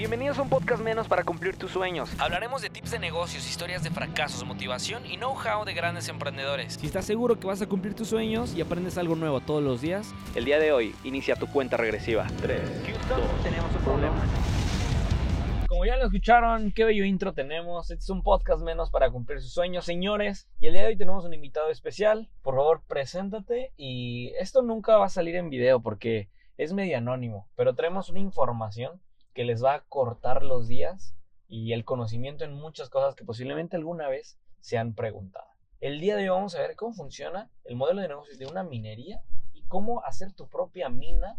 Bienvenidos a un podcast menos para cumplir tus sueños. Hablaremos de tips de negocios, historias de fracasos, motivación y know-how de grandes emprendedores. Si estás seguro que vas a cumplir tus sueños y aprendes algo nuevo todos los días, El día de hoy inicia tu cuenta regresiva. 3, Houston, tenemos un problema. Como ya lo escucharon, qué bello intro tenemos. Este es un podcast menos para cumplir sus sueños, señores. Y el día de hoy tenemos un invitado especial. Por favor, preséntate. Y esto nunca va a salir en video porque es medio anónimo, pero traemos una información que les va a cortar los días y el conocimiento en muchas cosas que posiblemente alguna vez se han preguntado. El día de hoy vamos a ver cómo funciona el modelo de negocios de una minería y cómo hacer tu propia mina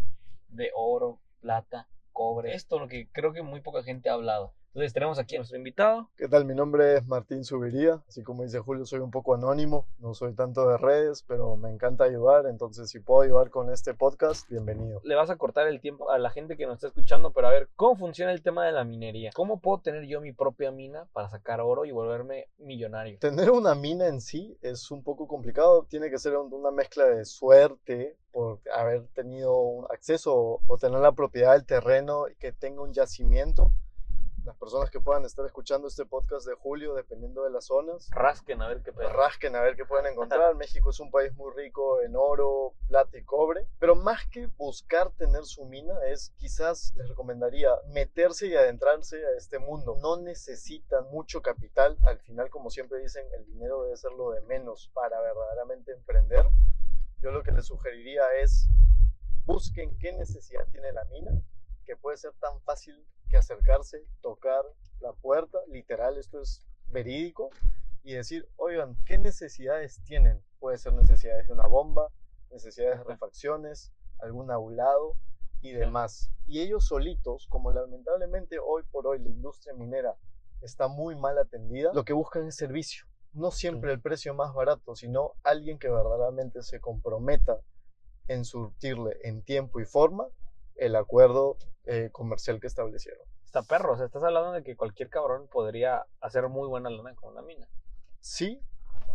de oro, plata, cobre. Esto es lo que creo que muy poca gente ha hablado. Entonces tenemos aquí a nuestro invitado. ¿Qué tal? Mi nombre es Martín Subiría. Así como dice Julio, soy un poco anónimo. No soy tanto de redes, pero me encanta ayudar. Entonces, si puedo ayudar con este podcast, bienvenido. Le vas a cortar el tiempo a la gente que nos está escuchando, pero a ver, ¿cómo funciona el tema de la minería? ¿Cómo puedo tener yo mi propia mina para sacar oro y volverme millonario? Tener una mina en sí es un poco complicado. Tiene que ser un- una mezcla de suerte por haber tenido un acceso o tener la propiedad del terreno y que tenga un yacimiento. Las personas que puedan estar escuchando este podcast de Julio, dependiendo de las zonas, Rasquen a ver qué pedo. rasquen a ver qué pueden encontrar. México es un país muy rico en oro, plata y cobre, pero más que buscar tener su mina es quizás les recomendaría meterse y adentrarse a este mundo. No necesitan mucho capital, al final como siempre dicen, el dinero debe ser lo de menos para verdaderamente emprender. Yo lo que les sugeriría es busquen qué necesidad tiene la mina, que puede ser tan fácil que acercarse, tocar la puerta, literal, esto es verídico, y decir, oigan, ¿qué necesidades tienen? Puede ser necesidades de una bomba, necesidades de refacciones, algún aulado y demás. Y ellos solitos, como lamentablemente hoy por hoy la industria minera está muy mal atendida, lo que buscan es servicio. No siempre el precio más barato, sino alguien que verdaderamente se comprometa en surtirle en tiempo y forma el acuerdo eh, comercial que establecieron. Está perro, o sea, estás hablando de que cualquier cabrón podría hacer muy buena lana con una mina. Sí,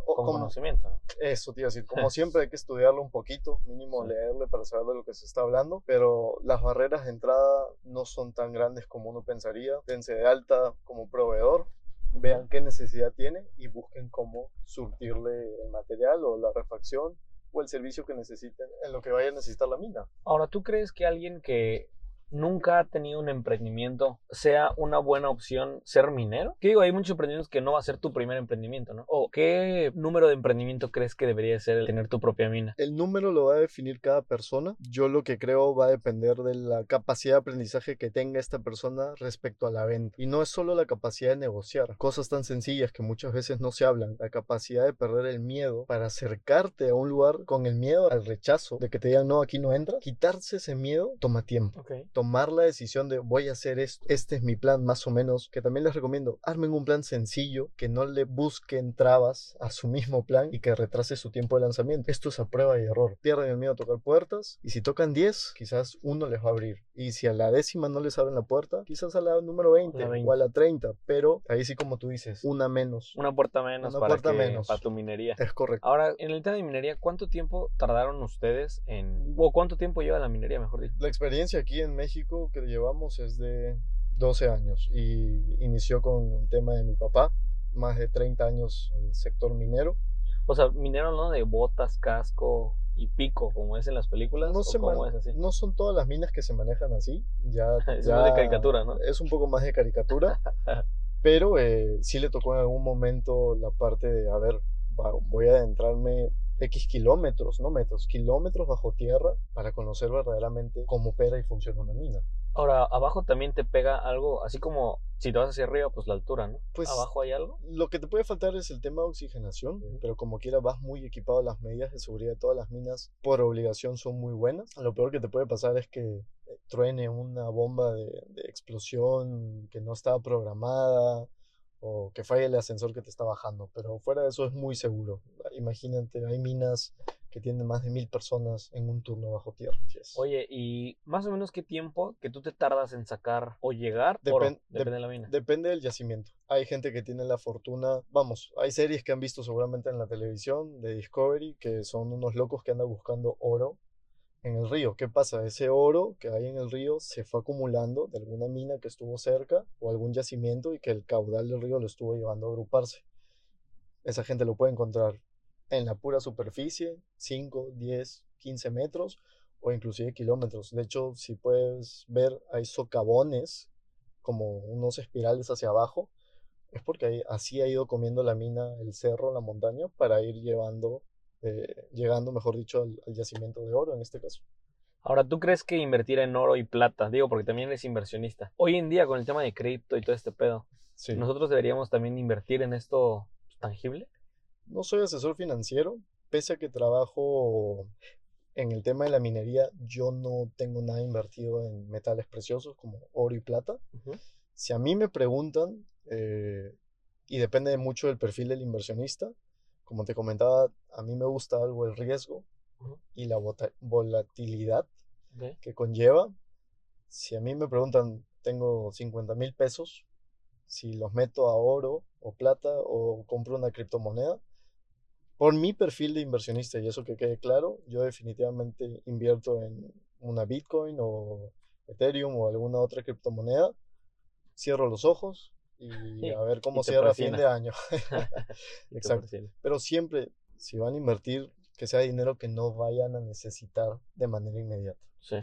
o Con como- conocimiento, ¿no? Eso te iba a decir, como siempre hay que estudiarlo un poquito, mínimo Sí. leerle para saber de lo que se está hablando, pero las barreras de entrada no son tan grandes como uno pensaría. Dense de alta como proveedor, vean qué necesidad tiene y busquen cómo surtirle el material o la refacción o el servicio que necesiten en lo que vaya a necesitar la mina. Ahora, ¿tú crees que alguien que nunca ha tenido un emprendimiento sea una buena opción ser minero? Que digo, hay muchos emprendimientos que no va a ser tu primer emprendimiento, ¿no? ¿O qué número de emprendimiento crees que debería ser el tener tu propia mina? El número lo va a definir cada persona. Yo lo que creo va a depender de la capacidad de aprendizaje que tenga esta persona respecto a la venta. Y no es solo la capacidad de negociar, cosas tan sencillas que muchas veces no se hablan. La capacidad de perder el miedo para acercarte a un lugar con el miedo al rechazo, de que te digan no, aquí no entra. Quitarse ese miedo toma tiempo Ok. Tomar la decisión de voy a hacer esto, este es mi plan más o menos, que también les recomiendo, armen un plan sencillo, que no le busquen trabas a su mismo plan y que retrase su tiempo de lanzamiento. Esto es a prueba y error. Pierden el miedo a tocar puertas y si tocan 10, quizás uno les va a abrir. Y si a la décima no les abren la puerta, quizás a la número 20, La 20. o a la 30, pero ahí sí como tú dices, una menos. Una puerta menos Una para, puerta que- menos. para tu minería. Es correcto. Ahora, en el tema de minería, ¿cuánto tiempo tardaron ustedes en... o cuánto tiempo lleva la minería, mejor dicho? La experiencia aquí en México que llevamos es de 12 años y inició con el tema de mi papá, más de 30 años en el sector minero. O sea, minero no de botas, casco y pico, como es en las películas, No, se cómo es así. no son todas las minas que se manejan así, ya, Es ya de caricatura, ¿no? Es un poco más de caricatura, pero eh, sí le tocó en algún momento la parte de, a ver, voy a adentrarme X kilómetros, no metros, kilómetros bajo tierra para conocer verdaderamente cómo opera y funciona una mina. Ahora, abajo también te pega algo, así como si te vas hacia arriba, pues la altura, ¿no? Pues abajo hay algo. Lo que te puede faltar es el tema de oxigenación, pero como quiera vas muy equipado, las medidas de seguridad de todas las minas por obligación son muy buenas. Lo peor que te puede pasar es que eh, truene una bomba de, de explosión que no estaba programada o que falle el ascensor que te está bajando, pero fuera de eso es muy seguro. Imagínate, hay minas que tienen más de mil personas en un turno bajo tierra. Oye, ¿y más o menos qué tiempo que tú te tardas en sacar o llegar? Depen- Depende de la mina. Depende del yacimiento. Hay gente que tiene la fortuna, vamos, hay series que han visto seguramente en la televisión de Discovery que son unos locos que andan buscando oro en el río. ¿Qué pasa? Ese oro que hay en el río se fue acumulando de alguna mina que estuvo cerca o algún yacimiento y que el caudal del río lo estuvo llevando a agruparse. Esa gente lo puede encontrar en la pura superficie, 5, 10, 15 metros o inclusive kilómetros. De hecho, si puedes ver, hay socavones como unos espirales hacia abajo. Es porque así ha ido comiendo la mina, el cerro, la montaña, para ir llevando, eh, llegando, mejor dicho, al, al yacimiento de oro en este caso. Ahora, ¿tú crees que invertir en oro y plata? Digo, porque también eres inversionista. Hoy en día, con el tema de cripto y todo este pedo, Sí. ¿nosotros deberíamos también invertir en esto tangible? No soy asesor financiero, pese a que trabajo en el tema de la minería, yo no tengo nada invertido en metales preciosos como oro y plata. Si a mí me preguntan, eh, y depende mucho del perfil del inversionista, como te comentaba, a mí me gusta algo el riesgo y la volatilidad que conlleva. Si a mí me preguntan, tengo 50 mil pesos, si los meto a oro o plata o compro una criptomoneda, por mi perfil de inversionista, y eso que quede claro, yo definitivamente invierto en una Bitcoin o Ethereum o alguna otra criptomoneda, cierro los ojos y Sí, a ver cómo cierra fin de año. Exacto. Pero siempre, si van a invertir, que sea dinero que no vayan a necesitar de manera inmediata. Sí.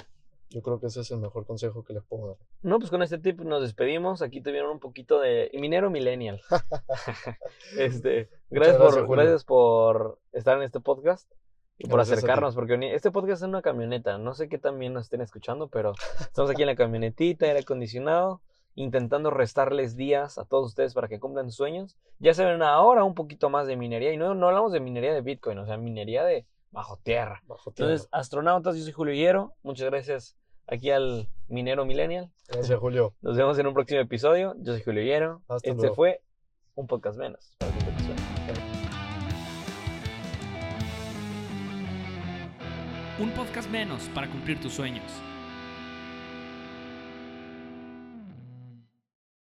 Yo creo que ese es el mejor consejo que les puedo dar. No, pues con este tip nos despedimos. Aquí tuvieron un poquito de minero millennial. este, gracias, gracias, por, Julio. gracias por estar en este podcast y por Gracias acercarnos, porque este podcast es una camioneta. No sé qué tan bien nos estén escuchando, pero estamos aquí en la camionetita, aire acondicionado, intentando restarles días a todos ustedes para que cumplan sus sueños. Ya saben ahora un poquito más de minería y no, no hablamos de minería de Bitcoin, o sea, minería de bajo tierra. Bajo tierra. Entonces, astronautas, yo soy Julio Hierro. Muchas gracias aquí al minero millennial. Gracias, Julio. Nos vemos en un próximo episodio. Yo soy Julio Hierro. Hasta este luego. fue un podcast menos. para cumplir tus sueños. Un podcast menos para cumplir tus sueños.